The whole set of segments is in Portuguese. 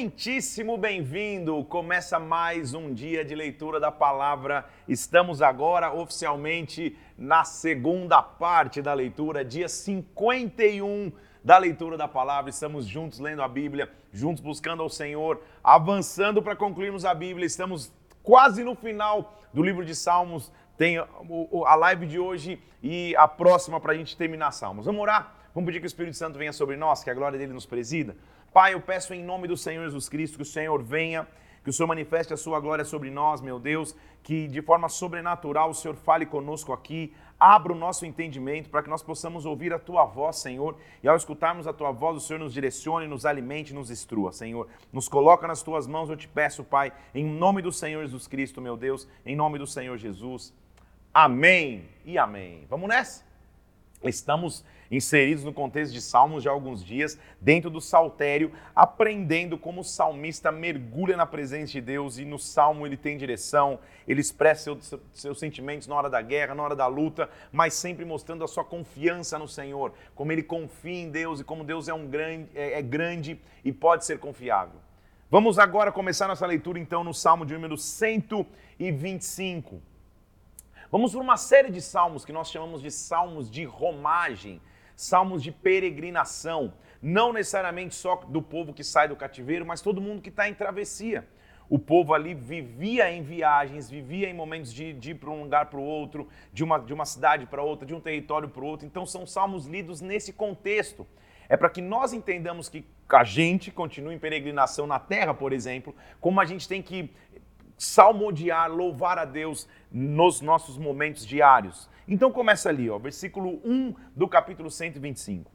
muitíssimo bem-vindo! Começa mais um dia de leitura da palavra. Estamos agora oficialmente na segunda parte da leitura, dia 51 da leitura da palavra. Estamos juntos lendo a Bíblia, juntos buscando ao Senhor, avançando para concluirmos a Bíblia. Estamos quase no final do livro de Salmos. Tem a live de hoje e a próxima para a gente terminar Salmos. Vamos orar? Vamos pedir que o Espírito Santo venha sobre nós, que a glória dele nos presida. Pai, eu peço em nome do Senhor Jesus Cristo que o Senhor venha, que o Senhor manifeste a sua glória sobre nós, meu Deus, que de forma sobrenatural o Senhor fale conosco aqui, abra o nosso entendimento para que nós possamos ouvir a tua voz, Senhor, e ao escutarmos a tua voz, o Senhor nos direcione, nos alimente, nos instrua, Senhor. Nos coloca nas tuas mãos, eu te peço, Pai, em nome do Senhor Jesus Cristo, meu Deus, em nome do Senhor Jesus. Amém e amém. Vamos nessa? Estamos inseridos no contexto de Salmos há alguns dias, dentro do saltério, aprendendo como o salmista mergulha na presença de Deus e no salmo ele tem direção, ele expressa seus, seus sentimentos na hora da guerra, na hora da luta, mas sempre mostrando a sua confiança no Senhor, como ele confia em Deus e como Deus é, um grande, é, é grande e pode ser confiável. Vamos agora começar nossa leitura então no Salmo de número 125. Vamos por uma série de salmos que nós chamamos de salmos de romagem, salmos de peregrinação, não necessariamente só do povo que sai do cativeiro, mas todo mundo que está em travessia. O povo ali vivia em viagens, vivia em momentos de, de ir para um lugar para o outro, de uma, de uma cidade para outra, de um território para o outro. Então são salmos lidos nesse contexto. É para que nós entendamos que a gente continue em peregrinação na terra, por exemplo, como a gente tem que salmodiar, louvar a Deus nos nossos momentos diários. Então começa ali, ó, versículo 1 do capítulo 125.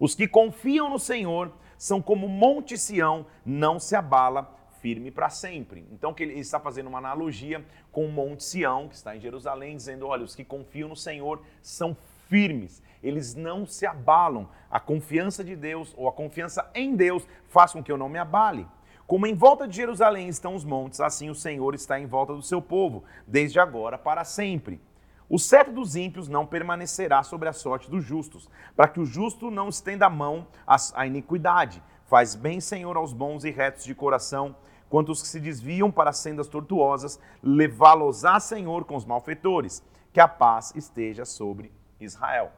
Os que confiam no Senhor são como Monte Sião, não se abala, firme para sempre. Então que ele está fazendo uma analogia com o Monte Sião, que está em Jerusalém, dizendo, olha, os que confiam no Senhor são firmes, eles não se abalam. A confiança de Deus ou a confiança em Deus faz com que eu não me abale. Como em volta de Jerusalém estão os montes, assim o Senhor está em volta do seu povo, desde agora para sempre. O cetro dos ímpios não permanecerá sobre a sorte dos justos, para que o justo não estenda a mão à iniquidade. Faz bem, Senhor, aos bons e retos de coração, quanto os que se desviam para sendas tortuosas, levá-los-á, Senhor, com os malfeitores. Que a paz esteja sobre Israel.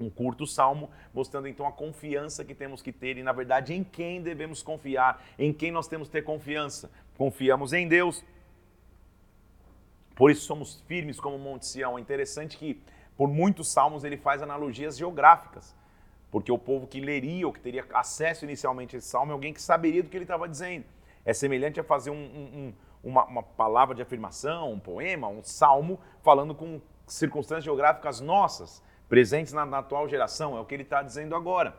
Um curto salmo, mostrando então a confiança que temos que ter e, na verdade, em quem devemos confiar, em quem nós temos que ter confiança. Confiamos em Deus, por isso somos firmes como Monte Sião. É interessante que por muitos salmos ele faz analogias geográficas, porque o povo que leria ou que teria acesso inicialmente a esse salmo é alguém que saberia do que ele estava dizendo. É semelhante a fazer um, um, uma, uma palavra de afirmação, um poema, um salmo, falando com circunstâncias geográficas nossas, presentes na, na atual geração. É o que ele está dizendo agora.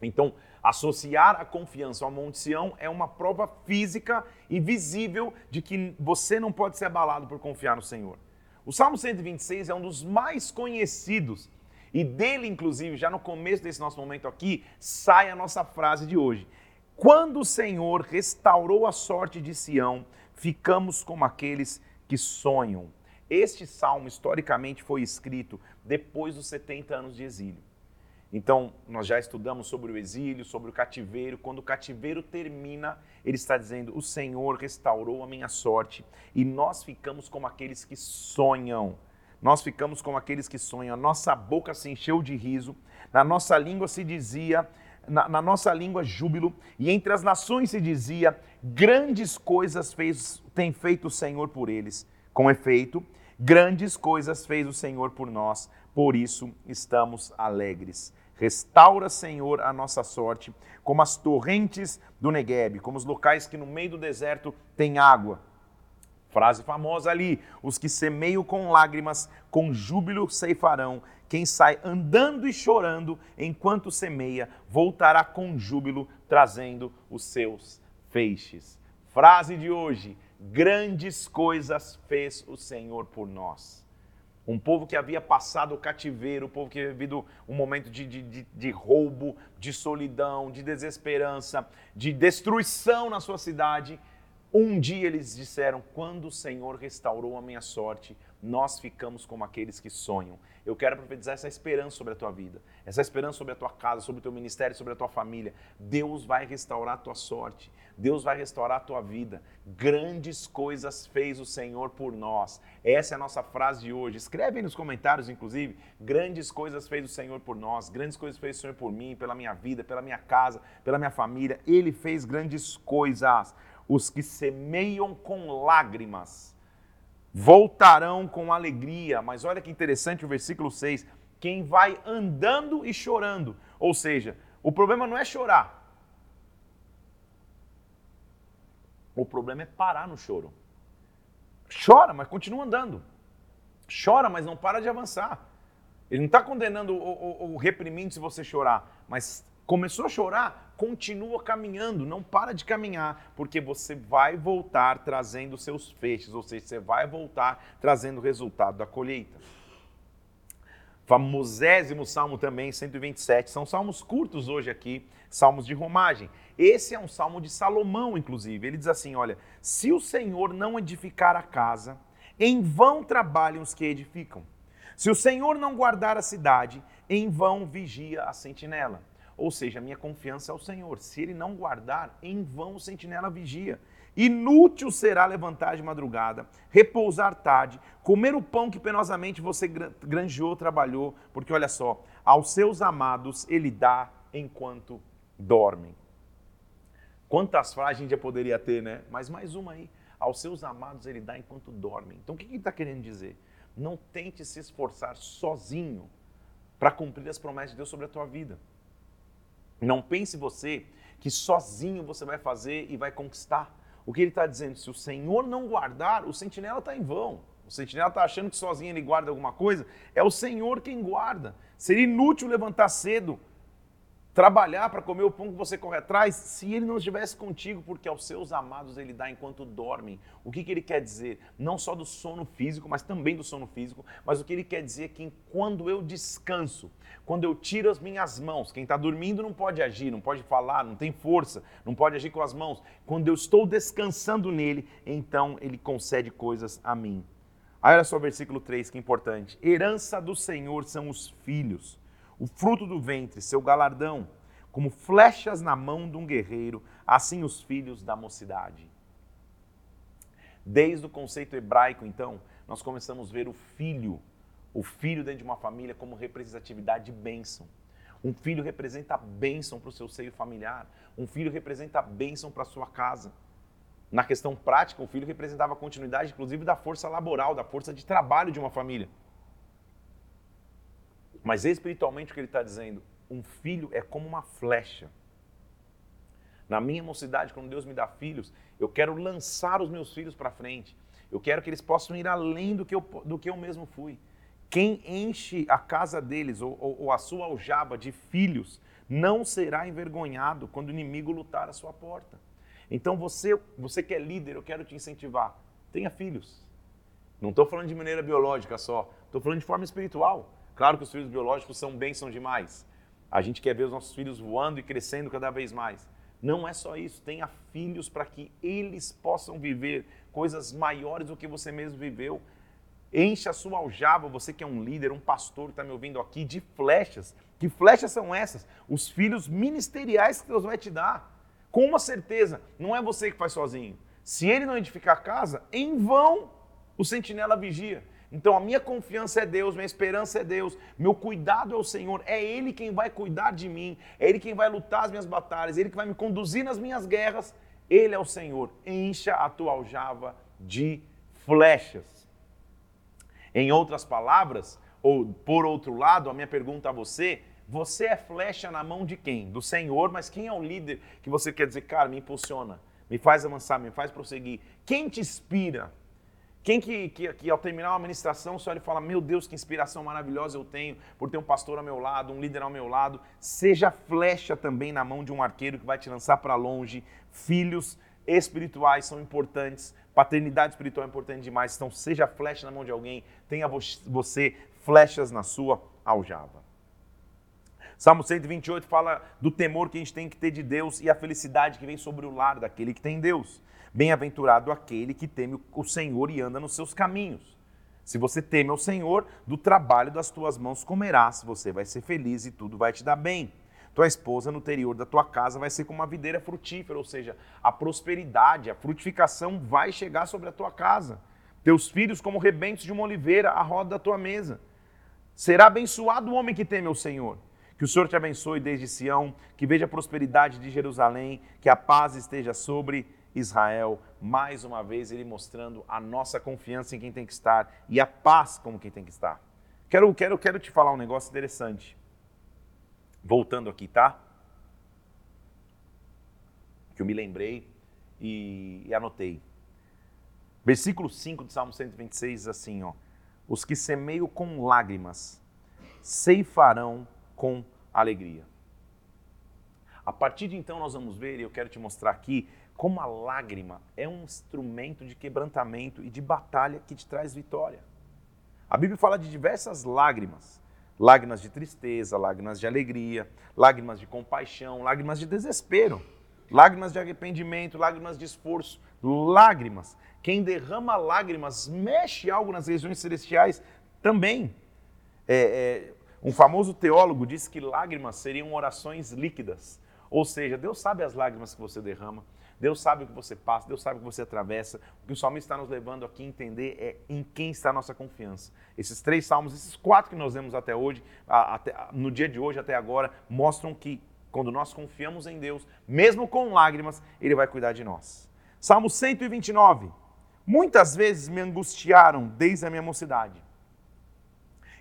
Então, associar a confiança ao Monte Sião é uma prova física e visível de que você não pode ser abalado por confiar no Senhor. O Salmo 126 é um dos mais conhecidos e dele, inclusive, já no começo desse nosso momento aqui, sai a nossa frase de hoje. Quando o Senhor restaurou a sorte de Sião, ficamos como aqueles que sonham. Este salmo, historicamente, foi escrito depois dos 70 anos de exílio. Então, nós já estudamos sobre o exílio, sobre o cativeiro. Quando o cativeiro termina, ele está dizendo: O Senhor restaurou a minha sorte e nós ficamos como aqueles que sonham. Nós ficamos como aqueles que sonham. A nossa boca se encheu de riso, na nossa língua se dizia, na, na nossa língua júbilo, e entre as nações se dizia: Grandes coisas fez, tem feito o Senhor por eles. Com efeito, grandes coisas fez o Senhor por nós, por isso estamos alegres. Restaura, Senhor, a nossa sorte, como as torrentes do Negueb, como os locais que no meio do deserto tem água. Frase famosa ali: os que semeiam com lágrimas, com júbilo ceifarão. Quem sai andando e chorando enquanto semeia, voltará com júbilo, trazendo os seus feixes. Frase de hoje: grandes coisas fez o Senhor por nós. Um povo que havia passado o cativeiro, um povo que havia vivido um momento de, de, de, de, roubo, de solidão, de desesperança, de destruição na sua cidade. Um dia eles disseram: Quando o Senhor restaurou a minha sorte, nós ficamos como aqueles que sonham. Eu quero profetizar essa esperança sobre a tua vida, essa esperança sobre a tua casa, sobre o teu ministério, sobre a tua família. Deus vai restaurar a tua sorte, Deus vai restaurar a tua vida. Grandes coisas fez o Senhor por nós. Essa é a nossa frase de hoje. Escreve aí nos comentários, inclusive. Grandes coisas fez o Senhor por nós, grandes coisas fez o Senhor por mim, pela minha vida, pela minha casa, pela minha família. Ele fez grandes coisas. Os que semeiam com lágrimas voltarão com alegria. Mas olha que interessante o versículo 6. Quem vai andando e chorando. Ou seja, o problema não é chorar. O problema é parar no choro. Chora, mas continua andando. Chora, mas não para de avançar. Ele não está condenando ou, reprimindo se você chorar, mas Começou a chorar, continua caminhando, não para de caminhar, porque você vai voltar trazendo seus feixes, ou seja, você vai voltar trazendo o resultado da colheita. Famosésimo salmo também, 127. São salmos curtos hoje aqui, salmos de romagem. Esse é um salmo de Salomão, inclusive. Ele diz assim: Olha, se o Senhor não edificar a casa, em vão trabalham os que edificam. Se o Senhor não guardar a cidade, em vão vigia a sentinela. Ou seja, minha confiança é o Senhor. Se ele não guardar, em vão o sentinela vigia. Inútil será levantar de madrugada, repousar tarde, comer o pão que penosamente você granjeou, trabalhou, porque olha só, aos seus amados ele dá enquanto dormem. Quantas frases a gente já poderia ter, né? Mas mais uma aí. Aos seus amados ele dá enquanto dormem. Então o que ele está querendo dizer? Não tente se esforçar sozinho para cumprir as promessas de Deus sobre a tua vida. Não pense você que sozinho você vai fazer e vai conquistar. O que ele está dizendo? Se o Senhor não guardar, o sentinela está em vão. O sentinela está achando que sozinho ele guarda alguma coisa. É o Senhor quem guarda. Seria inútil levantar cedo trabalhar para comer o pão que você corre atrás, se ele não estivesse contigo, porque aos seus amados ele dá enquanto dormem. O que, que ele quer dizer? Não só do sono físico, mas também do sono físico, mas o que ele quer dizer é que quando eu descanso, quando eu tiro as minhas mãos, quem está dormindo não pode agir, não pode falar, não tem força, não pode agir com as mãos. Quando eu estou descansando nele, então ele concede coisas a mim. Aí olha só o versículo 3, que é importante. Herança do Senhor são os filhos o fruto do ventre, seu galardão, como flechas na mão de um guerreiro, assim os filhos da mocidade. Desde o conceito hebraico, então, nós começamos a ver o filho, o filho dentro de uma família, como representatividade de bênção. Um filho representa bênção para o seu seio familiar. Um filho representa bênção para a sua casa. Na questão prática, o filho representava a continuidade, inclusive, da força laboral, da força de trabalho de uma família. Mas espiritualmente o que ele está dizendo? Um filho é como uma flecha. Na minha mocidade, quando Deus me dá filhos, eu quero lançar os meus filhos para frente. Eu quero que eles possam ir além do que eu, do que eu mesmo fui. Quem enche a casa deles ou, ou, ou a sua aljaba de filhos não será envergonhado quando o inimigo lutar à sua porta. Então você, você que é líder, eu quero te incentivar. Tenha filhos. Não estou falando de maneira biológica só, estou falando de forma espiritual. Claro que os filhos biológicos são bênçãos demais. A gente quer ver os nossos filhos voando e crescendo cada vez mais. Não é só isso, tenha filhos para que eles possam viver coisas maiores do que você mesmo viveu. Encha a sua aljava, você que é um líder, um pastor que está me ouvindo aqui, de flechas. Que flechas são essas? Os filhos ministeriais que Deus vai te dar. Com uma certeza, não é você que faz sozinho. Se ele não edificar a casa, em vão o sentinela vigia. Então a minha confiança é Deus, minha esperança é Deus, meu cuidado é o Senhor, é Ele quem vai cuidar de mim, é Ele quem vai lutar as minhas batalhas, é Ele que vai me conduzir nas minhas guerras. Ele é o Senhor. Encha a tua aljava de flechas. Em outras palavras, ou por outro lado, a minha pergunta a você: você é flecha na mão de quem? Do Senhor, mas quem é o líder que você quer dizer, cara, me impulsiona, me faz avançar, me faz prosseguir? Quem te inspira? Quem que, que, que, ao terminar uma ministração, só ele fala, meu Deus, que inspiração maravilhosa eu tenho por ter um pastor ao meu lado, um líder ao meu lado. Seja flecha também na mão de um arqueiro que vai te lançar para longe. Filhos espirituais são importantes, paternidade espiritual é importante demais. Então, seja flecha na mão de alguém, tenha você flechas na sua aljava. Salmo 128 fala do temor que a gente tem que ter de Deus e a felicidade que vem sobre o lar daquele que tem Deus. Bem-aventurado aquele que teme o Senhor e anda nos seus caminhos. Se você teme ao Senhor, do trabalho das tuas mãos comerás, você vai ser feliz e tudo vai te dar bem. Tua esposa no interior da tua casa vai ser como uma videira frutífera, ou seja, a prosperidade, a frutificação vai chegar sobre a tua casa. Teus filhos como rebentos de uma oliveira à roda da tua mesa. Será abençoado o homem que teme ao Senhor. Que o Senhor te abençoe desde Sião, que veja a prosperidade de Jerusalém, que a paz esteja sobre Israel. Mais uma vez, ele mostrando a nossa confiança em quem tem que estar e a paz como quem tem que estar. Quero, quero, quero te falar um negócio interessante. Voltando aqui, tá? Que eu me lembrei e, e anotei. Versículo 5 do Salmo 126 diz assim, ó. Os que semeiam com lágrimas ceifarão com alegria. A partir de então nós vamos ver, e eu quero te mostrar aqui, como a lágrima é um instrumento de quebrantamento e de batalha que te traz vitória. A Bíblia fala de diversas lágrimas: lágrimas de tristeza, lágrimas de alegria, lágrimas de compaixão, lágrimas de desespero, lágrimas de arrependimento, lágrimas de esforço, lágrimas. Quem derrama lágrimas mexe algo nas regiões celestiais também. É, é, um famoso teólogo disse que lágrimas seriam orações líquidas. Ou seja, Deus sabe as lágrimas que você derrama, Deus sabe o que você passa, Deus sabe o que você atravessa. O que o salmista está nos levando aqui a entender é em quem está a nossa confiança. Esses três salmos, esses quatro que nós vemos até hoje, até, no dia de hoje até agora, mostram que quando nós confiamos em Deus, mesmo com lágrimas, Ele vai cuidar de nós. Salmo 129. Muitas vezes me angustiaram desde a minha mocidade.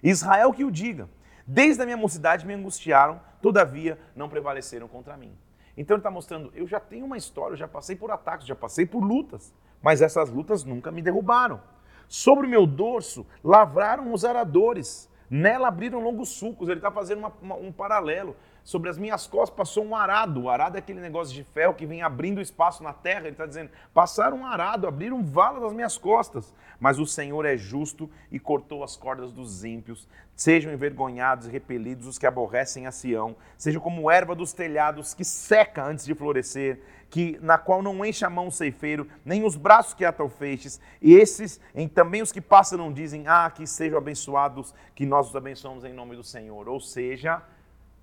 Israel que o diga. Desde a minha mocidade me angustiaram, todavia não prevaleceram contra mim. Então ele está mostrando, eu já tenho uma história, eu já passei por ataques, já passei por lutas, mas essas lutas nunca me derrubaram. Sobre o meu dorso lavraram os aradores, nela abriram longos sulcos. Ele está fazendo uma, uma, um paralelo. Sobre as minhas costas passou um arado. O arado é aquele negócio de ferro que vem abrindo espaço na terra. Ele está dizendo: passaram um arado, abriram vala das minhas costas. Mas o Senhor é justo e cortou as cordas dos ímpios. Sejam envergonhados e repelidos os que aborrecem a Sião. Sejam como erva dos telhados que seca antes de florescer, que na qual não enche a mão o ceifeiro, nem os braços que atam feixes. E esses, em, também os que passam, não dizem: Ah, que sejam abençoados, que nós os abençoamos em nome do Senhor. Ou seja,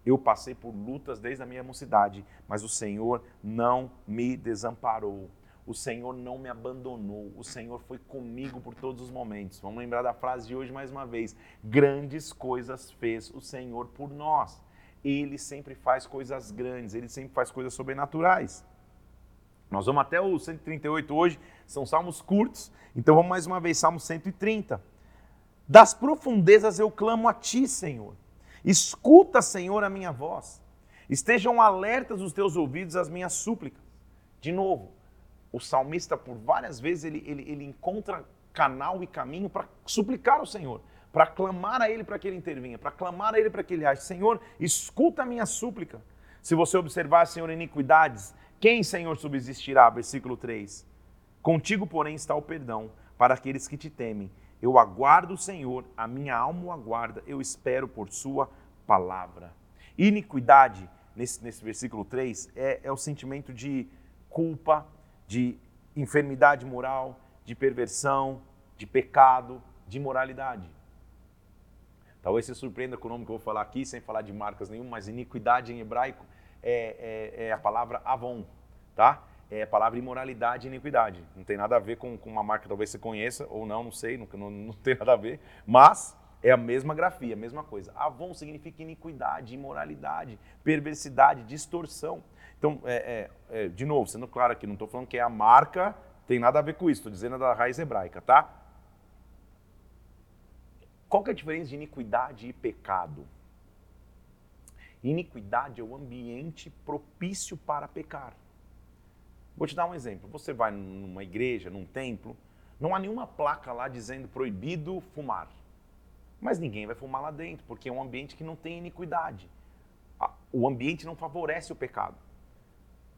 eu passei por lutas desde a minha mocidade, mas o Senhor não me desamparou. O Senhor não me abandonou. O Senhor foi comigo por todos os momentos. Vamos lembrar da frase de hoje mais uma vez. Grandes coisas fez o Senhor por nós. Ele sempre faz coisas grandes, ele sempre faz coisas sobrenaturais. Nós vamos até o 138 hoje, são salmos curtos, então vamos mais uma vez, Salmo 130. Das profundezas eu clamo a ti, Senhor. Escuta, Senhor, a minha voz. Estejam alertas os teus ouvidos às minhas súplicas. De novo, o salmista, por várias vezes, ele, ele, ele encontra canal e caminho para suplicar ao Senhor, para clamar a Ele para que Ele intervenha, para clamar a Ele para que Ele age. Senhor, escuta a minha súplica. Se você observar, Senhor, iniquidades, quem, Senhor, subsistirá? Versículo 3. Contigo, porém, está o perdão para aqueles que te temem eu aguardo o Senhor, a minha alma o aguarda, eu espero por Sua palavra. Iniquidade, nesse, nesse versículo 3, é, é o sentimento de culpa, de enfermidade moral, de perversão, de pecado, de imoralidade. Talvez você surpreenda com o nome que eu vou falar aqui, sem falar de marcas nenhuma, mas iniquidade em hebraico é, é, é a palavra avon, tá? é a palavra imoralidade e iniquidade. Não tem nada a ver com, com uma marca que talvez você conheça, ou não, não sei, não, não, não tem nada a ver, mas é a mesma grafia, a mesma coisa. Avon significa iniquidade, imoralidade, perversidade, distorção. Então, é, é, é, de novo, sendo claro aqui, não estou falando que é a marca, tem nada a ver com isso, estou dizendo da raiz hebraica, tá? Qual que é a diferença de iniquidade e pecado? Iniquidade é o ambiente propício para pecar. Vou te dar um exemplo. Você vai numa igreja, num templo, não há nenhuma placa lá dizendo proibido fumar. Mas ninguém vai fumar lá dentro, porque é um ambiente que não tem iniquidade. O ambiente não favorece o pecado.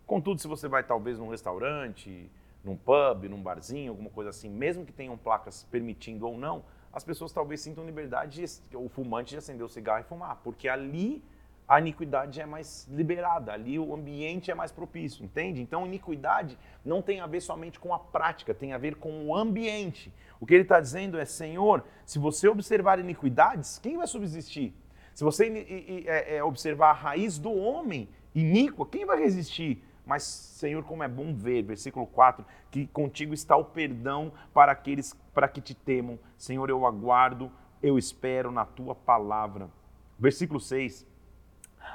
Contudo, se você vai talvez num restaurante, num pub, num barzinho, alguma coisa assim, mesmo que tenham placas permitindo ou não, as pessoas talvez sintam liberdade, de, o fumante de acender o cigarro e fumar, porque ali a iniquidade é mais liberada, ali o ambiente é mais propício, entende? Então, iniquidade não tem a ver somente com a prática, tem a ver com o ambiente. O que ele está dizendo é: Senhor, se você observar iniquidades, quem vai subsistir? Se você é, é, observar a raiz do homem iníqua, quem vai resistir? Mas, Senhor, como é bom ver, versículo 4, que contigo está o perdão para aqueles para que te temam. Senhor, eu aguardo, eu espero na tua palavra. Versículo 6.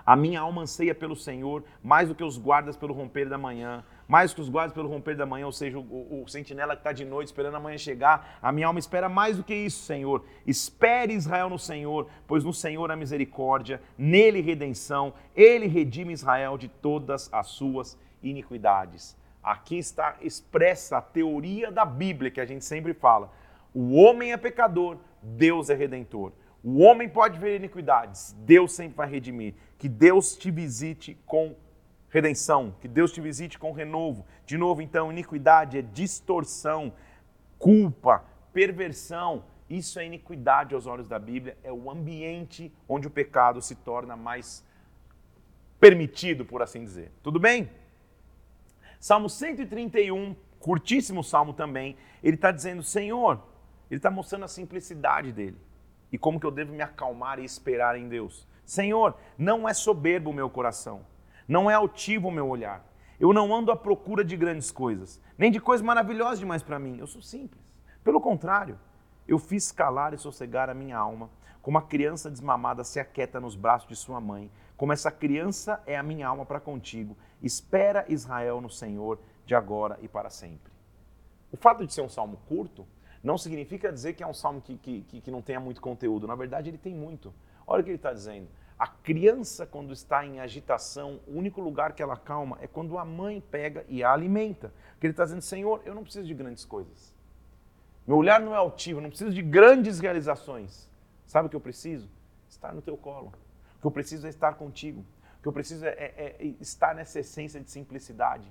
A minha alma anseia pelo Senhor, mais do que os guardas pelo romper da manhã. Mais que os guardas pelo romper da manhã, ou seja, o, o, o sentinela que está de noite esperando a manhã chegar. A minha alma espera mais do que isso, Senhor. Espere Israel no Senhor, pois no Senhor há misericórdia, nele redenção. Ele redime Israel de todas as suas iniquidades. Aqui está expressa a teoria da Bíblia que a gente sempre fala. O homem é pecador, Deus é redentor. O homem pode ver iniquidades, Deus sempre vai redimir. Que Deus te visite com redenção, que Deus te visite com renovo. De novo, então, iniquidade é distorção, culpa, perversão. Isso é iniquidade aos olhos da Bíblia, é o ambiente onde o pecado se torna mais permitido, por assim dizer. Tudo bem? Salmo 131, curtíssimo salmo também, ele está dizendo: Senhor, ele está mostrando a simplicidade dele e como que eu devo me acalmar e esperar em Deus. Senhor, não é soberbo o meu coração, não é altivo o meu olhar. Eu não ando à procura de grandes coisas, nem de coisas maravilhosas demais para mim. Eu sou simples. Pelo contrário, eu fiz calar e sossegar a minha alma, como a criança desmamada se aquieta nos braços de sua mãe. Como essa criança é a minha alma para contigo. Espera Israel no Senhor de agora e para sempre. O fato de ser um salmo curto não significa dizer que é um salmo que, que, que não tenha muito conteúdo. Na verdade, ele tem muito. Olha o que ele está dizendo. A criança, quando está em agitação, o único lugar que ela calma é quando a mãe pega e a alimenta. Porque ele está dizendo, Senhor, eu não preciso de grandes coisas. Meu olhar não é altivo, não preciso de grandes realizações. Sabe o que eu preciso? Estar no teu colo. O que eu preciso é estar contigo. O que eu preciso é, é, é estar nessa essência de simplicidade.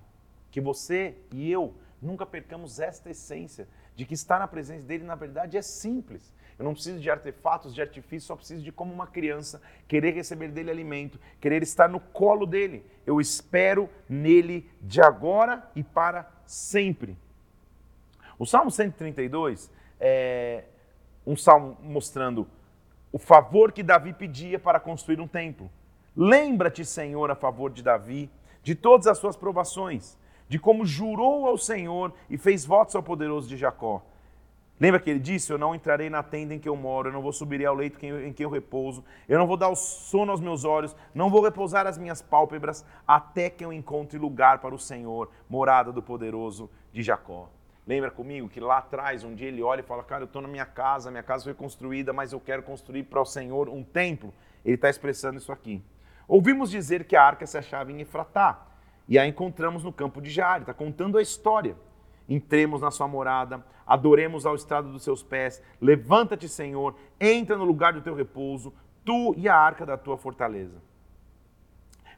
Que você e eu nunca percamos esta essência de que estar na presença dele, na verdade, é simples. Eu não preciso de artefatos, de artifícios, só preciso de, como uma criança, querer receber dele alimento, querer estar no colo dele. Eu espero nele de agora e para sempre. O Salmo 132 é um salmo mostrando o favor que Davi pedia para construir um templo. Lembra-te, Senhor, a favor de Davi, de todas as suas provações de como jurou ao Senhor e fez votos ao poderoso de Jacó. Lembra que ele disse: Eu não entrarei na tenda em que eu moro, eu não vou subir ao leito em que eu repouso, eu não vou dar o sono aos meus olhos, não vou repousar as minhas pálpebras, até que eu encontre lugar para o Senhor, morada do poderoso de Jacó. Lembra comigo que lá atrás, um dia ele olha e fala: Cara, eu estou na minha casa, minha casa foi construída, mas eu quero construir para o Senhor um templo. Ele está expressando isso aqui. Ouvimos dizer que a arca se achava em Efratá e a encontramos no campo de Jare, está contando a história. Entremos na sua morada, adoremos ao estrado dos seus pés, levanta-te, Senhor, entra no lugar do teu repouso, tu e a arca da tua fortaleza.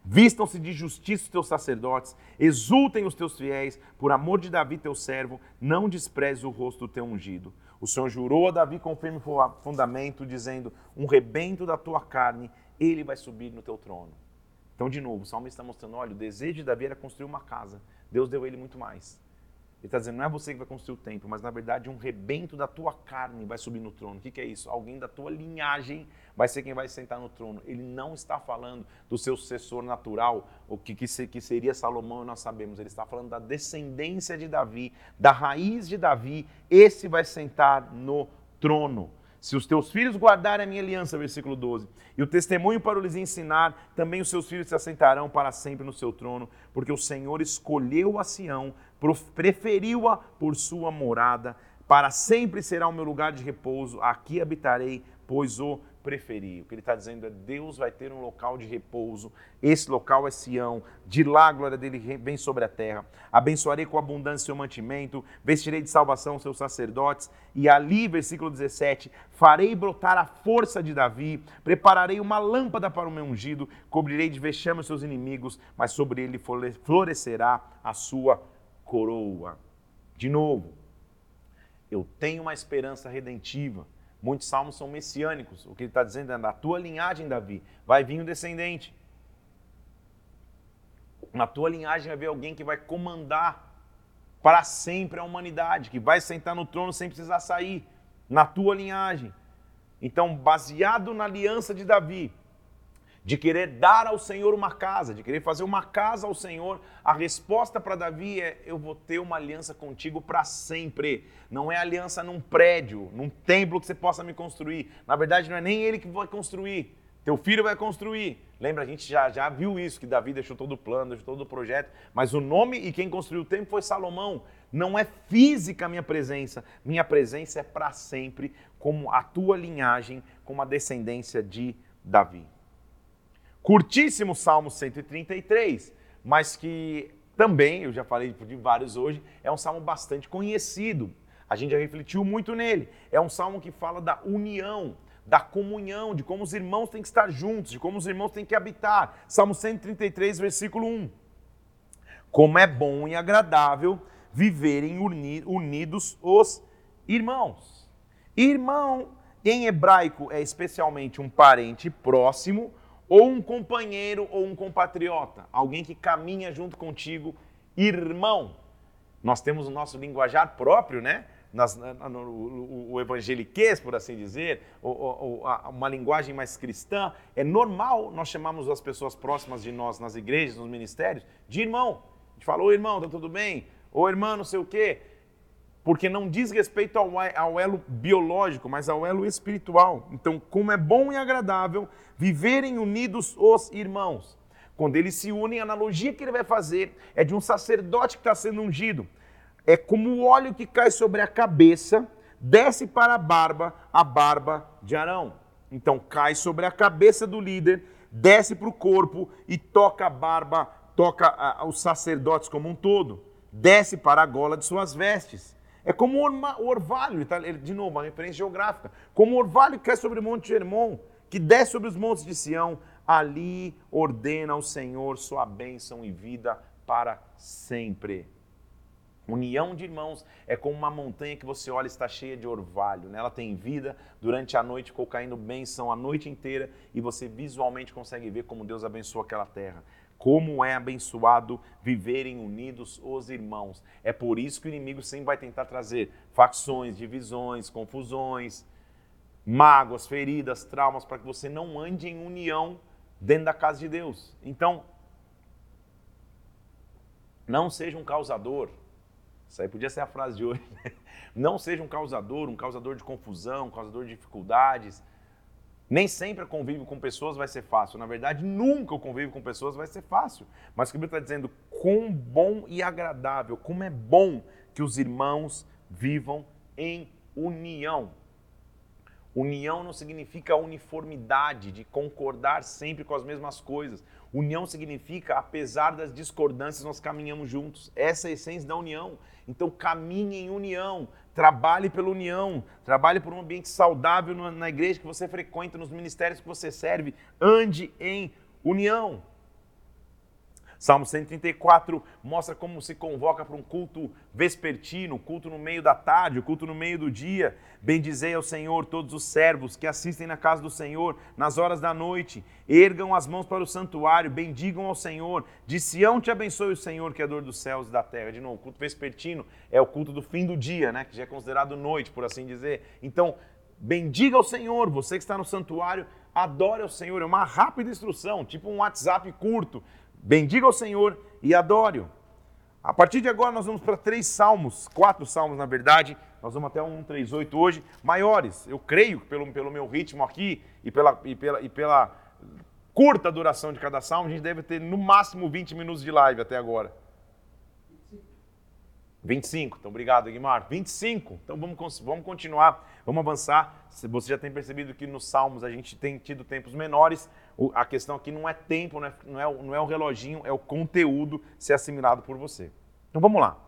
Vistam-se de justiça os teus sacerdotes, exultem os teus fiéis, por amor de Davi, teu servo, não despreze o rosto do teu ungido. O Senhor jurou a Davi com firme fundamento, dizendo: Um rebento da tua carne, ele vai subir no teu trono. Então, de novo, o salmista está mostrando: olha, o desejo de Davi era construir uma casa. Deus deu ele muito mais. Ele está dizendo: não é você que vai construir o templo, mas na verdade um rebento da tua carne vai subir no trono. O que, que é isso? Alguém da tua linhagem vai ser quem vai sentar no trono. Ele não está falando do seu sucessor natural, o que, que, seria Salomão, nós sabemos. Ele está falando da descendência de Davi, da raiz de Davi. Esse vai sentar no trono. Se os teus filhos guardarem a minha aliança, versículo 12, e o testemunho para lhes ensinar, também os seus filhos se assentarão para sempre no seu trono, porque o Senhor escolheu a Sião, preferiu-a por sua morada, para sempre será o meu lugar de repouso, aqui habitarei, pois o preferir. O que ele está dizendo é: Deus vai ter um local de repouso, esse local é Sião, de lá a glória dele vem sobre a terra. Abençoarei com abundância seu mantimento, vestirei de salvação os seus sacerdotes, e ali, versículo 17: farei brotar a força de Davi, prepararei uma lâmpada para o meu ungido, cobrirei de vexame os seus inimigos, mas sobre ele florescerá a sua coroa. De novo, eu tenho uma esperança redentiva Muitos salmos são messiânicos. O que ele está dizendo é da tua linhagem, Davi, vai vir um descendente. Na tua linhagem vai vir alguém que vai comandar para sempre a humanidade, que vai sentar no trono sem precisar sair. Na tua linhagem. Então, baseado na aliança de Davi, de querer dar ao Senhor uma casa, de querer fazer uma casa ao Senhor, a resposta para Davi é: eu vou ter uma aliança contigo para sempre. Não é aliança num prédio, num templo que você possa me construir. Na verdade, não é nem ele que vai construir. Teu filho vai construir. Lembra, a gente já, já viu isso, que Davi deixou todo o plano, deixou todo o projeto, mas o nome e quem construiu o templo foi Salomão. Não é física a minha presença, minha presença é para sempre, como a tua linhagem, como a descendência de Davi. Curtíssimo Salmo 133, mas que também, eu já falei de vários hoje, é um salmo bastante conhecido. A gente já refletiu muito nele. É um salmo que fala da união, da comunhão, de como os irmãos têm que estar juntos, de como os irmãos têm que habitar. Salmo 133, versículo 1. Como é bom e agradável viverem unidos os irmãos. Irmão, em hebraico, é especialmente um parente próximo ou um companheiro ou um compatriota, alguém que caminha junto contigo, irmão. Nós temos o nosso linguajar próprio, né? Nas, no, o, o evangeliquez, por assim dizer, o, o, a, uma linguagem mais cristã. É normal nós chamamos as pessoas próximas de nós nas igrejas, nos ministérios, de irmão. A gente fala, ô irmão, tá tudo bem? Ô irmão, não sei o quê porque não diz respeito ao, ao, elo biológico, mas ao elo espiritual. Então, como é bom e agradável viverem unidos os irmãos. Quando eles se unem, a analogia que ele vai fazer é de um sacerdote que está sendo ungido. É como o óleo que cai sobre a cabeça, desce para a barba, a barba de Arão. Então, cai sobre a cabeça do líder, desce para o corpo e toca a barba, toca a, os sacerdotes como um todo. Desce para a gola de suas vestes é como o orvalho, tá? de novo, uma referência geográfica. Como o orvalho que cai sobre o Monte Hermon, que desce sobre os montes de Sião, ali ordena o Senhor sua bênção e vida para sempre. União de irmãos é como uma montanha que você olha está cheia de orvalho, né? ela tem vida, durante a noite ficou caindo bênção a noite inteira e você visualmente consegue ver como Deus abençoa aquela terra. Como é abençoado viverem unidos os irmãos. É por isso que o inimigo sempre vai tentar trazer facções, divisões, confusões, mágoas, feridas, traumas, para que você não ande em união dentro da casa de Deus. Então, não seja um causador. Isso aí podia ser a frase de hoje. Né? Não seja um causador, um causador de confusão, um causador de dificuldades, nem sempre o convívio com pessoas vai ser fácil. Na verdade, nunca o convívio com pessoas vai ser fácil. Mas o que a Bíblia está dizendo, quão bom e agradável, como é bom que os irmãos vivam em união. União não significa uniformidade, de concordar sempre com as mesmas coisas. União significa, apesar das discordâncias, nós caminhamos juntos. Essa é a essência da união. Então, caminhe em união, trabalhe pela união, trabalhe por um ambiente saudável na igreja que você frequenta, nos ministérios que você serve. Ande em união. Salmo 134 mostra como se convoca para um culto vespertino, culto no meio da tarde, culto no meio do dia. Bendizei ao Senhor todos os servos que assistem na casa do Senhor nas horas da noite. Ergam as mãos para o santuário, bendigam ao Senhor. De Sião te abençoe o Senhor, Criador dos céus e da terra. De novo, o culto vespertino é o culto do fim do dia, né? que já é considerado noite, por assim dizer. Então, bendiga ao Senhor, você que está no santuário, adore ao Senhor. É uma rápida instrução, tipo um WhatsApp curto. Bendiga ao Senhor e adore-o. A partir de agora nós vamos para três salmos, quatro salmos na verdade, nós vamos até um 138 hoje, maiores. Eu creio, pelo, pelo meu ritmo aqui e pela, e, pela, e pela curta duração de cada salmo, a gente deve ter no máximo 20 minutos de live até agora. 25, então obrigado, Guimar. 25, então vamos, vamos continuar, vamos avançar. Você já tem percebido que nos Salmos a gente tem tido tempos menores. A questão aqui não é tempo, não é, não é, não é o reloginho, é o conteúdo ser assimilado por você. Então vamos lá.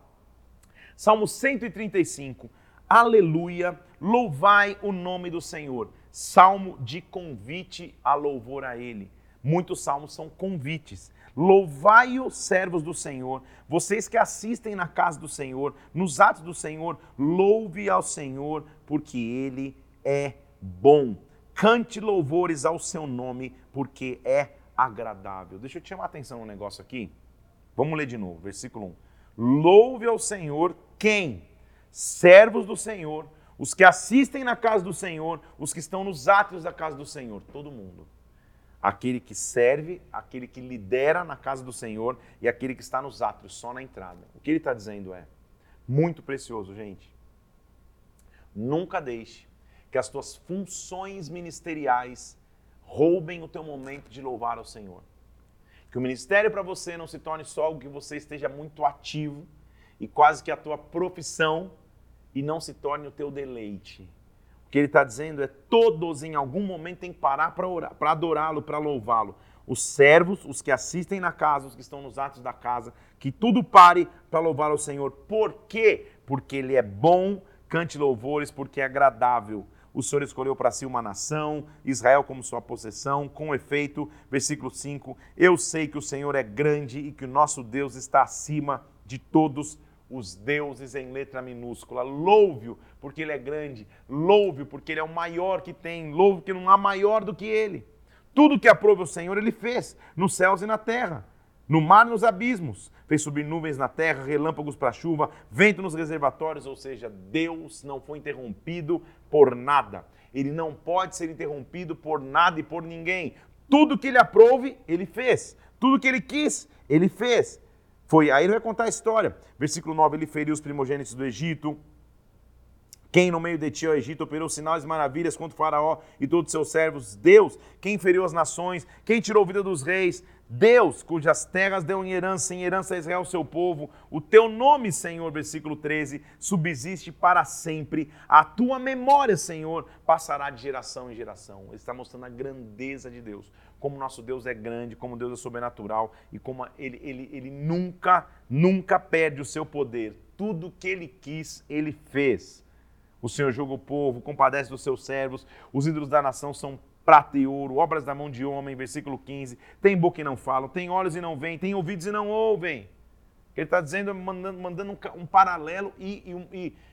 Salmo 135, Aleluia, louvai o nome do Senhor. Salmo de convite a louvor a Ele. Muitos salmos são convites. Louvai os servos do Senhor, vocês que assistem na casa do Senhor, nos atos do Senhor, louve ao Senhor, porque Ele é bom. Cante louvores ao seu nome, porque é agradável. Deixa eu te chamar a atenção no negócio aqui. Vamos ler de novo, versículo 1. Louve ao Senhor quem? Servos do Senhor, os que assistem na casa do Senhor, os que estão nos átrios da casa do Senhor, todo mundo. Aquele que serve, aquele que lidera na casa do Senhor e aquele que está nos átrios, só na entrada. O que ele está dizendo é muito precioso, gente. Nunca deixe que as tuas funções ministeriais roubem o teu momento de louvar ao Senhor. Que o ministério para você não se torne só algo que você esteja muito ativo e quase que a tua profissão e não se torne o teu deleite. O que ele está dizendo é todos em algum momento têm que parar para adorá-lo, para louvá-lo. Os servos, os que assistem na casa, os que estão nos atos da casa, que tudo pare para louvar ao Senhor. Por quê? Porque ele é bom, cante louvores, porque é agradável o Senhor escolheu para si uma nação, Israel como sua possessão. Com efeito, versículo 5: Eu sei que o Senhor é grande e que o nosso Deus está acima de todos os deuses em letra minúscula. Louve-o, porque ele é grande. Louve-o, porque ele é o maior que tem. Louve que não há maior do que ele. Tudo que aprove o Senhor, ele fez, nos céus e na terra, no mar nos abismos. Fez subir nuvens na terra, relâmpagos para chuva, vento nos reservatórios, ou seja, Deus não foi interrompido por nada. Ele não pode ser interrompido por nada e por ninguém. Tudo que ele aprove, ele fez. Tudo que ele quis, ele fez. Foi, aí ele vai contar a história. Versículo 9, ele feriu os primogênitos do Egito. Quem no meio de ti, ó Egito, operou sinais e maravilhas contra o faraó e todos os seus servos? Deus. Quem feriu as nações? Quem tirou a vida dos reis? Deus, cujas terras deu em herança, em herança a Israel, seu povo. O teu nome, Senhor, versículo 13, subsiste para sempre. A tua memória, Senhor, passará de geração em geração. Ele está mostrando a grandeza de Deus como nosso Deus é grande, como Deus é sobrenatural e como ele, ele, ele nunca, nunca perde o seu poder. Tudo que ele quis, ele fez. O Senhor julga o povo, compadece dos seus servos, os ídolos da nação são prata e ouro, obras da mão de homem, versículo 15. Tem boca e não falam, tem olhos e não veem, tem ouvidos e não ouvem. Ele está dizendo, mandando, mandando um, um paralelo e,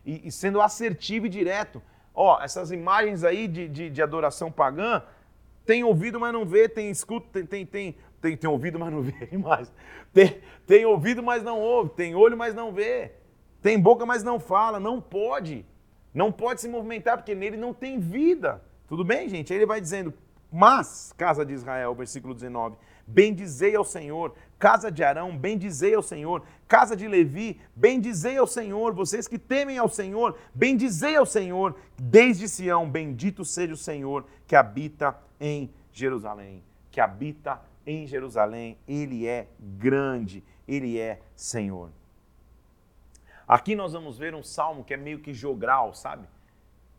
e, e, sendo assertivo e direto. Ó, essas imagens aí de, de, de adoração pagã, tem ouvido, mas não vê, tem escuta, tem, tem, tem, tem, tem ouvido, mas não vê mais. Tem, tem ouvido, mas não ouve, tem olho, mas não vê. Tem boca, mas não fala. Não pode. Não pode se movimentar, porque nele não tem vida. Tudo bem, gente? Aí ele vai dizendo, mas, casa de Israel, versículo 19, bendizei ao Senhor, casa de Arão, bendizei ao Senhor, casa de Levi, bendizei ao Senhor, vocês que temem ao Senhor, bendizei ao Senhor, desde Sião, bendito seja o Senhor que habita em Jerusalém, que habita em Jerusalém, ele é grande, ele é Senhor. Aqui nós vamos ver um salmo que é meio que jogral, sabe?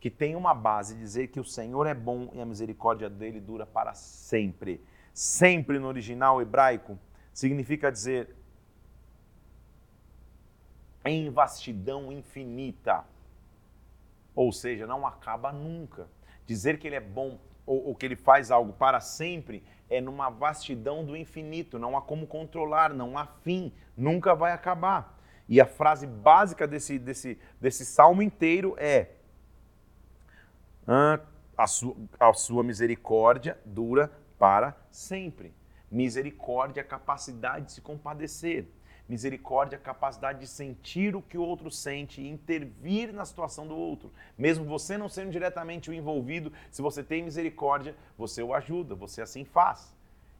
Que tem uma base, dizer que o Senhor é bom e a misericórdia dele dura para sempre. Sempre no original hebraico significa dizer em vastidão infinita. Ou seja, não acaba nunca. Dizer que ele é bom ou, ou que ele faz algo para sempre, é numa vastidão do infinito, não há como controlar, não há fim, nunca vai acabar. E a frase básica desse, desse, desse salmo inteiro é: ah, a, sua, a sua misericórdia dura para sempre. Misericórdia é a capacidade de se compadecer. Misericórdia é a capacidade de sentir o que o outro sente e intervir na situação do outro. Mesmo você não sendo diretamente o envolvido, se você tem misericórdia, você o ajuda, você assim faz.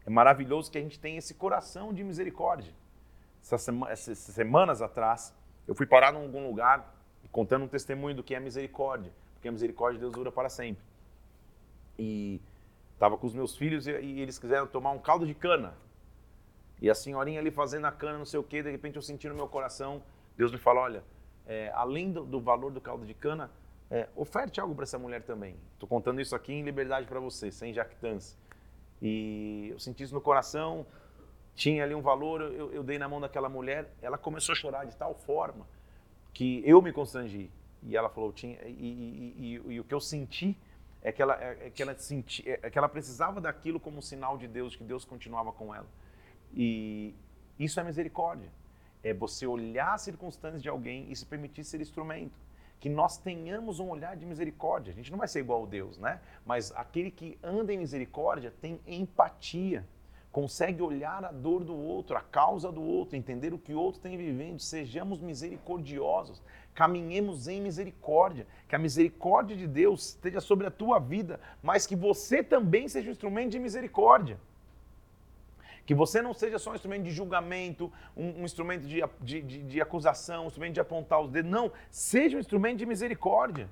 É maravilhoso que a gente tenha esse coração de misericórdia. Essas semanas atrás, eu fui parar em algum lugar contando um testemunho do que é misericórdia, porque a misericórdia de Deus dura para sempre. E estava com os meus filhos e, e eles quiseram tomar um caldo de cana. E a senhorinha ali fazendo a cana, não sei o quê, de repente eu senti no meu coração, Deus me fala, olha, é, além do, do, valor do caldo de cana, é, oferte algo para essa mulher também. Estou contando isso aqui em liberdade para você, sem jactância. E eu senti isso no coração, tinha ali um valor, eu, eu, dei na mão daquela mulher, ela começou a chorar de tal forma que eu me constrangi. E ela falou, tinha, e, e, e, e o que eu senti é que, ela, é, é que ela senti, é que ela precisava daquilo como sinal de Deus, que Deus continuava com ela. E isso é misericórdia. É você olhar as circunstâncias de alguém e se permitir ser instrumento. que nós tenhamos um olhar de misericórdia. A gente não vai ser igual a Deus, né? Mas aquele que anda em misericórdia tem empatia, consegue olhar a dor do outro, a causa do outro, entender o que o outro tem vivendo. Sejamos misericordiosos, caminhemos em misericórdia, que a misericórdia de Deus esteja sobre a tua vida, mas que você também seja um instrumento de misericórdia. Que você não seja só um instrumento de julgamento, um, um instrumento de, de, de, de, acusação, um instrumento de apontar os dedos. Não, seja um instrumento de misericórdia.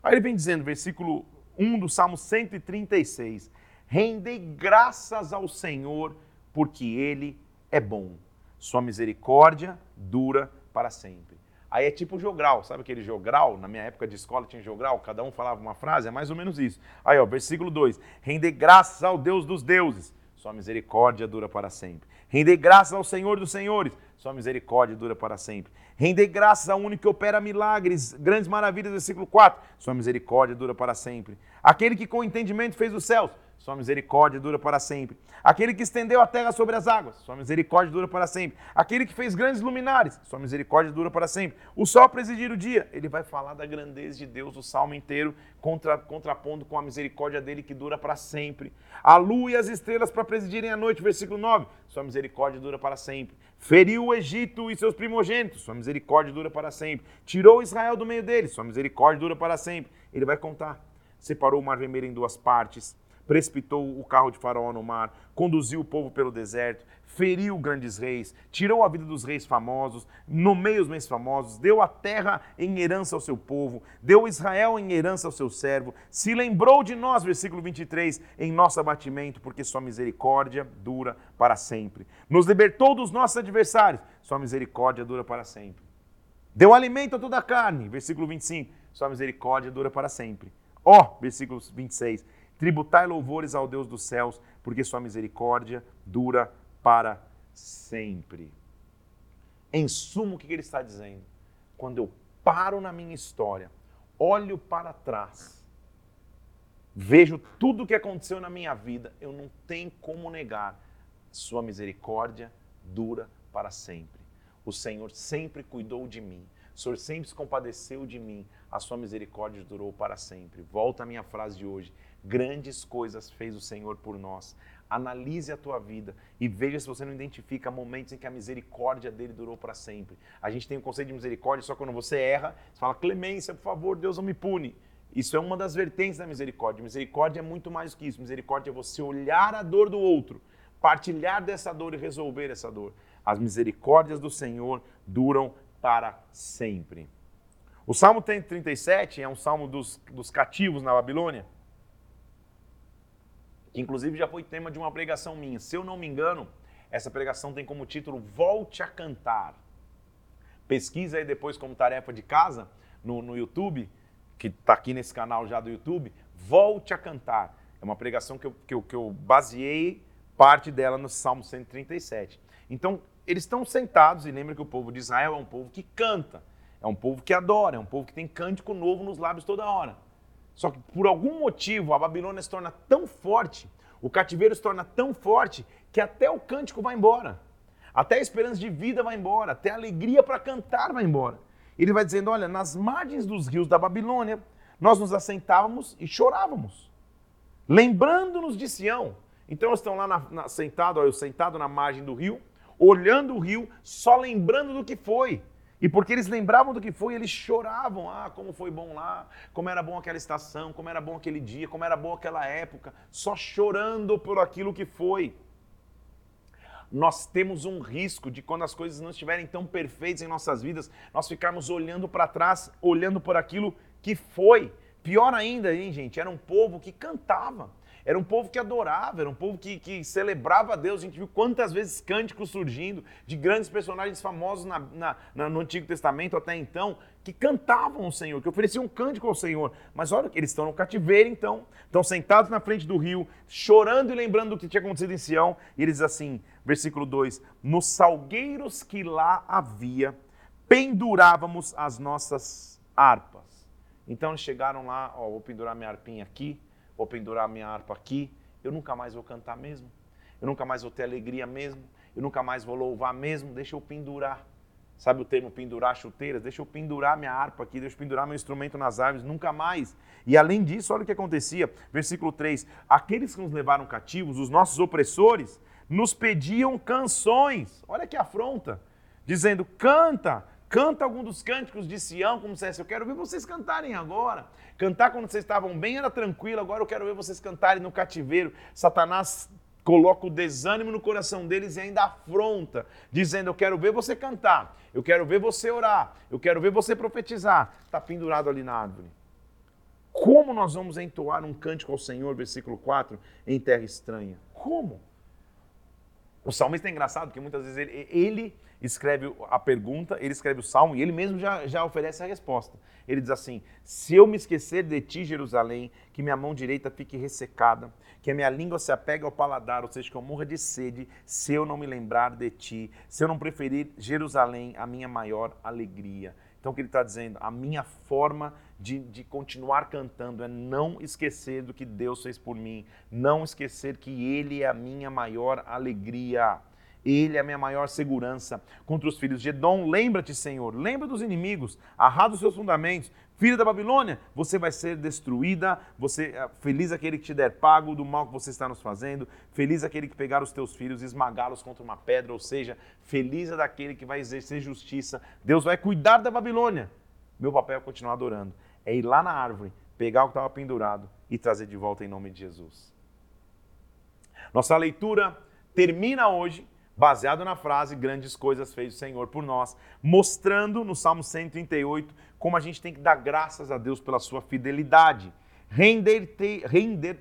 Aí ele vem dizendo, versículo 1 do Salmo 136. Rendei graças ao Senhor, porque Ele é bom. Sua misericórdia dura para sempre. Aí é tipo jogral, sabe aquele jogral? Na minha época de escola tinha jogral, cada um falava uma frase, é mais ou menos isso. Aí, ó, versículo 2: Render graças ao Deus dos deuses, sua misericórdia dura para sempre. Render graças ao Senhor dos senhores, sua misericórdia dura para sempre. Render graças ao único que opera milagres, grandes maravilhas, versículo 4, sua misericórdia dura para sempre. Aquele que com entendimento fez os céus, sua misericórdia dura para sempre. Aquele que estendeu a terra sobre as águas, sua misericórdia dura para sempre. Aquele que fez grandes luminares, sua misericórdia dura para sempre. O sol presidir o dia, ele vai falar da grandeza de Deus o salmo inteiro, contra, contrapondo com a misericórdia dele que dura para sempre. A lua e as estrelas para presidirem a noite, versículo 9, sua misericórdia dura para sempre. Feriu o Egito e seus primogênitos, sua misericórdia dura para sempre. Tirou Israel do meio deles, sua misericórdia dura para sempre. Ele vai contar. Separou o mar vermelho em duas partes precipitou o carro de Faraó no mar, conduziu o povo pelo deserto, feriu grandes reis, tirou a vida dos reis famosos, nomeia os reis famosos, deu a terra em herança ao seu povo, deu Israel em herança ao seu servo, se lembrou de nós, versículo 23, em nosso abatimento, porque sua misericórdia dura para sempre. Nos libertou dos nossos adversários, sua misericórdia dura para sempre. Deu alimento a toda a carne, versículo 25, sua misericórdia dura para sempre. Ó, oh, versículo 26, Tributai louvores ao Deus dos céus, porque sua misericórdia dura para sempre. Em sumo, o que ele está dizendo? Quando eu paro na minha história, olho para trás, vejo tudo o que aconteceu na minha vida, eu não tenho como negar. Sua misericórdia dura para sempre. O Senhor sempre cuidou de mim. O Senhor sempre se compadeceu de mim. A sua misericórdia durou para sempre. Volta à minha frase de hoje. Grandes coisas fez o Senhor por nós. Analise a tua vida e veja se você não identifica momentos em que a misericórdia dele durou para sempre. A gente tem o um conceito de misericórdia só quando você erra, você fala, clemência, por favor, Deus não me pune. Isso é uma das vertentes da misericórdia. Misericórdia é muito mais que isso. Misericórdia é você olhar a dor do outro, partilhar dessa dor e resolver essa dor. As misericórdias do Senhor duram para sempre. O Salmo 37 é um salmo dos, dos cativos na Babilônia que inclusive já foi tema de uma pregação minha. Se eu não me engano, essa pregação tem como título Volte a Cantar. Pesquisa aí depois como tarefa de casa no, no YouTube, que está aqui nesse canal já do YouTube, Volte a Cantar. É uma pregação que eu, que eu, que eu baseei parte dela no Salmo 137. Então, eles estão sentados e lembra que o povo de Israel é um povo que canta, é um povo que adora, é um povo que tem cântico novo nos lábios toda hora. Só que por algum motivo a Babilônia se torna tão forte, o cativeiro se torna tão forte, que até o cântico vai embora. Até a esperança de vida vai embora, até a alegria para cantar vai embora. Ele vai dizendo: olha, nas margens dos rios da Babilônia, nós nos assentávamos e chorávamos, lembrando-nos de Sião. Então eles estão lá na, na, sentado, ó, eu sentado na margem do rio, olhando o rio, só lembrando do que foi. E porque eles lembravam do que foi, eles choravam. Ah, como foi bom lá, como era bom aquela estação, como era bom aquele dia, como era bom aquela época, só chorando por aquilo que foi. Nós temos um risco de quando as coisas não estiverem tão perfeitas em nossas vidas, nós ficarmos olhando para trás, olhando por aquilo que foi. Pior ainda, hein, gente, era um povo que cantava. Era um povo que adorava, era um povo que, que celebrava a Deus. A gente viu quantas vezes cânticos surgindo de grandes personagens famosos na, na, na, no Antigo Testamento até então, que cantavam o Senhor, que ofereciam um cântico ao Senhor. Mas olha, eles estão no cativeiro então, estão sentados na frente do rio, chorando e lembrando do que tinha acontecido em Sião. E eles assim, versículo 2: Nos salgueiros que lá havia, pendurávamos as nossas harpas. Então eles chegaram lá, ó, vou pendurar minha harpinha aqui, vou pendurar minha harpa aqui, eu nunca mais vou cantar mesmo, eu nunca mais vou ter alegria mesmo, eu nunca mais vou louvar mesmo, deixa eu pendurar. Sabe o termo pendurar chuteiras? Deixa eu pendurar minha harpa aqui, deixa eu pendurar meu instrumento nas árvores, nunca mais. E além disso, olha o que acontecia, versículo 3: aqueles que nos levaram cativos, os nossos opressores, nos pediam canções. Olha que afronta, dizendo: canta, canta algum dos cânticos de Sião, como se eu quero ver vocês cantarem agora. Cantar quando vocês estavam bem era tranquilo, agora eu quero ver vocês cantarem no cativeiro. Satanás coloca o desânimo no coração deles e ainda afronta, dizendo: Eu quero ver você cantar, eu quero ver você orar, eu quero ver você profetizar. Está pendurado ali na árvore. Como nós vamos entoar um cântico ao Senhor, versículo 4, em terra estranha? Como? O salmista é engraçado porque muitas vezes ele, ele, escreve a pergunta, ele escreve o salmo e ele mesmo já, já oferece a resposta. Ele diz assim: Se eu me esquecer de ti, Jerusalém, que minha mão direita fique ressecada, que a minha língua se apegue ao paladar, ou seja, que eu morra de sede, se eu não me lembrar de ti, se eu não preferir Jerusalém, a minha maior alegria. Então, o que ele está dizendo? A minha forma de, de continuar cantando é não esquecer do que Deus fez por mim, não esquecer que Ele é a minha maior alegria. Ele é a minha maior segurança contra os filhos de Edom. Lembra-te, Senhor, lembra dos inimigos, arrada os seus fundamentos. Filha da Babilônia, você vai ser destruída. Você eh, Feliz aquele que te der pago do mal que você está nos fazendo. Feliz aquele que pegar os teus filhos e esmagá-los contra uma pedra. Ou seja, feliz é daquele que vai exercer justiça. Deus vai cuidar da Babilônia. Meu papel é continuar adorando. É ir lá na árvore, pegar o que estava pendurado e trazer de volta em nome de Jesus. Nossa leitura termina hoje baseado na frase grandes coisas fez o Senhor por nós, mostrando no Salmo 138 como a gente tem que dar graças a Deus pela sua fidelidade. Render-te-ei, render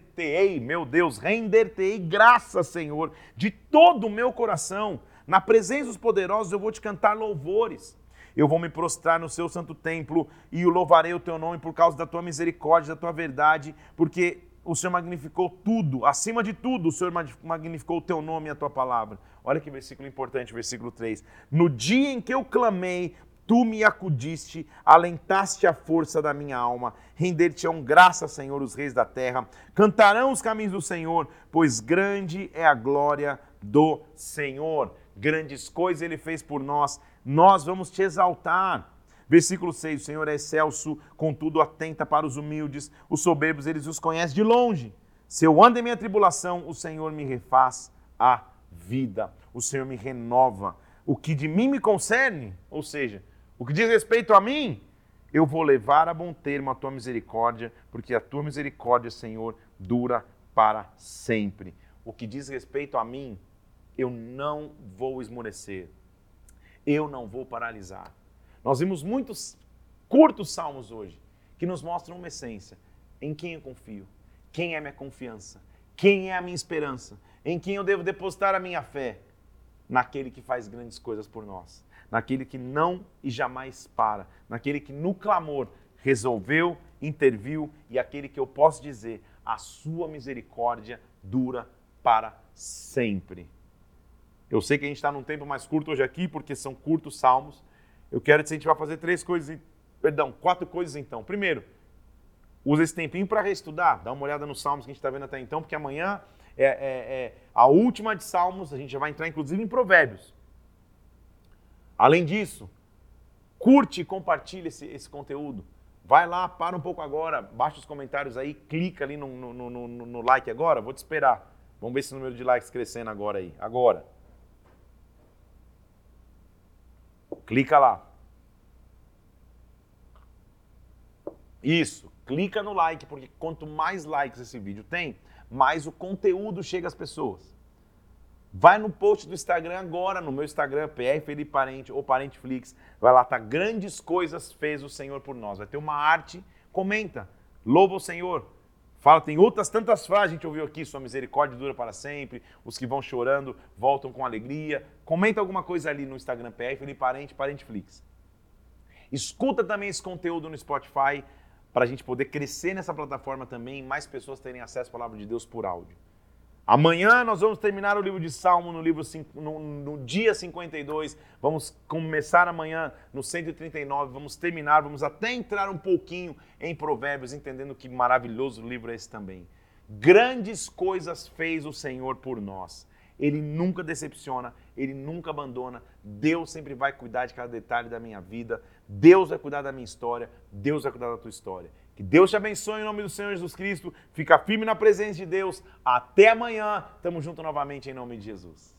meu Deus, render-te-ei graças, Senhor, de todo o meu coração. Na presença dos poderosos eu vou te cantar louvores. Eu vou me prostrar no seu santo templo e louvarei o teu nome por causa da tua misericórdia, da tua verdade, porque o Senhor magnificou tudo, acima de tudo, o Senhor magnificou o teu nome e a tua palavra. Olha que versículo importante, versículo 3. No dia em que eu clamei, tu me acudiste, alentaste a força da minha alma, render-te-ão graça, Senhor, os reis da terra. Cantarão os caminhos do Senhor, pois grande é a glória do Senhor. Grandes coisas ele fez por nós, nós vamos te exaltar. Versículo 6: O Senhor é excelso, contudo atenta para os humildes, os soberbos eles os conhecem de longe. Se eu ando em minha tribulação, o Senhor me refaz a vida, o Senhor me renova. O que de mim me concerne, ou seja, o que diz respeito a mim, eu vou levar a bom termo a tua misericórdia, porque a tua misericórdia, Senhor, dura para sempre. O que diz respeito a mim, eu não vou esmorecer, eu não vou paralisar. Nós vimos muitos curtos salmos hoje que nos mostram uma essência: em quem eu confio, quem é minha confiança, quem é a minha esperança, em quem eu devo depositar a minha fé, naquele que faz grandes coisas por nós, naquele que não e jamais para, naquele que no clamor resolveu, interviu e aquele que eu posso dizer, a sua misericórdia dura para sempre. Eu sei que a gente está num tempo mais curto hoje aqui, porque são curtos salmos, eu quero te incentivar a fazer três coisas, perdão, quatro coisas então. Primeiro, usa esse tempinho para reestudar, dá uma olhada nos salmos que a gente está vendo até então, porque amanhã é, é, é, a última de salmos, a gente já vai entrar inclusive em provérbios. Além disso, curte e compartilha esse, esse conteúdo. Vai lá, para um pouco agora, baixa os comentários aí, clica ali no, no, no, no like agora, vou te esperar. Vamos ver esse número de likes crescendo agora aí. Agora. Clica lá. Isso, clica no like, porque quanto mais likes esse vídeo tem, mais o conteúdo chega às pessoas. Vai no post do Instagram agora, no meu Instagram, PR Felipe Parente ou Parenteflix. Vai lá, tá? Grandes coisas fez o Senhor por nós. Vai ter uma arte, comenta. Louva o Senhor. Fala, tem outras tantas frases, a gente ouviu aqui, sua misericórdia dura para sempre, os que vão chorando voltam com alegria. Comenta alguma coisa ali no Instagram PR, Felipe Parente, Parenteflix. Escuta também esse conteúdo no Spotify para a gente poder crescer nessa plataforma também mais pessoas terem acesso à palavra de Deus por áudio. Amanhã nós vamos terminar o livro de Salmo no, livro, no, no, dia 52. Vamos começar amanhã no 139. Vamos terminar, vamos até entrar um pouquinho em Provérbios, entendendo que maravilhoso livro é esse também. Grandes coisas fez o Senhor por nós. Ele nunca decepciona, Ele nunca abandona. Deus sempre vai cuidar de cada detalhe da minha vida. Deus vai cuidar da minha história. Deus vai cuidar da tua história. Que Deus te abençoe em nome do Senhor Jesus Cristo. Fica firme na presença de Deus. Até amanhã. Tamo junto novamente em nome de Jesus.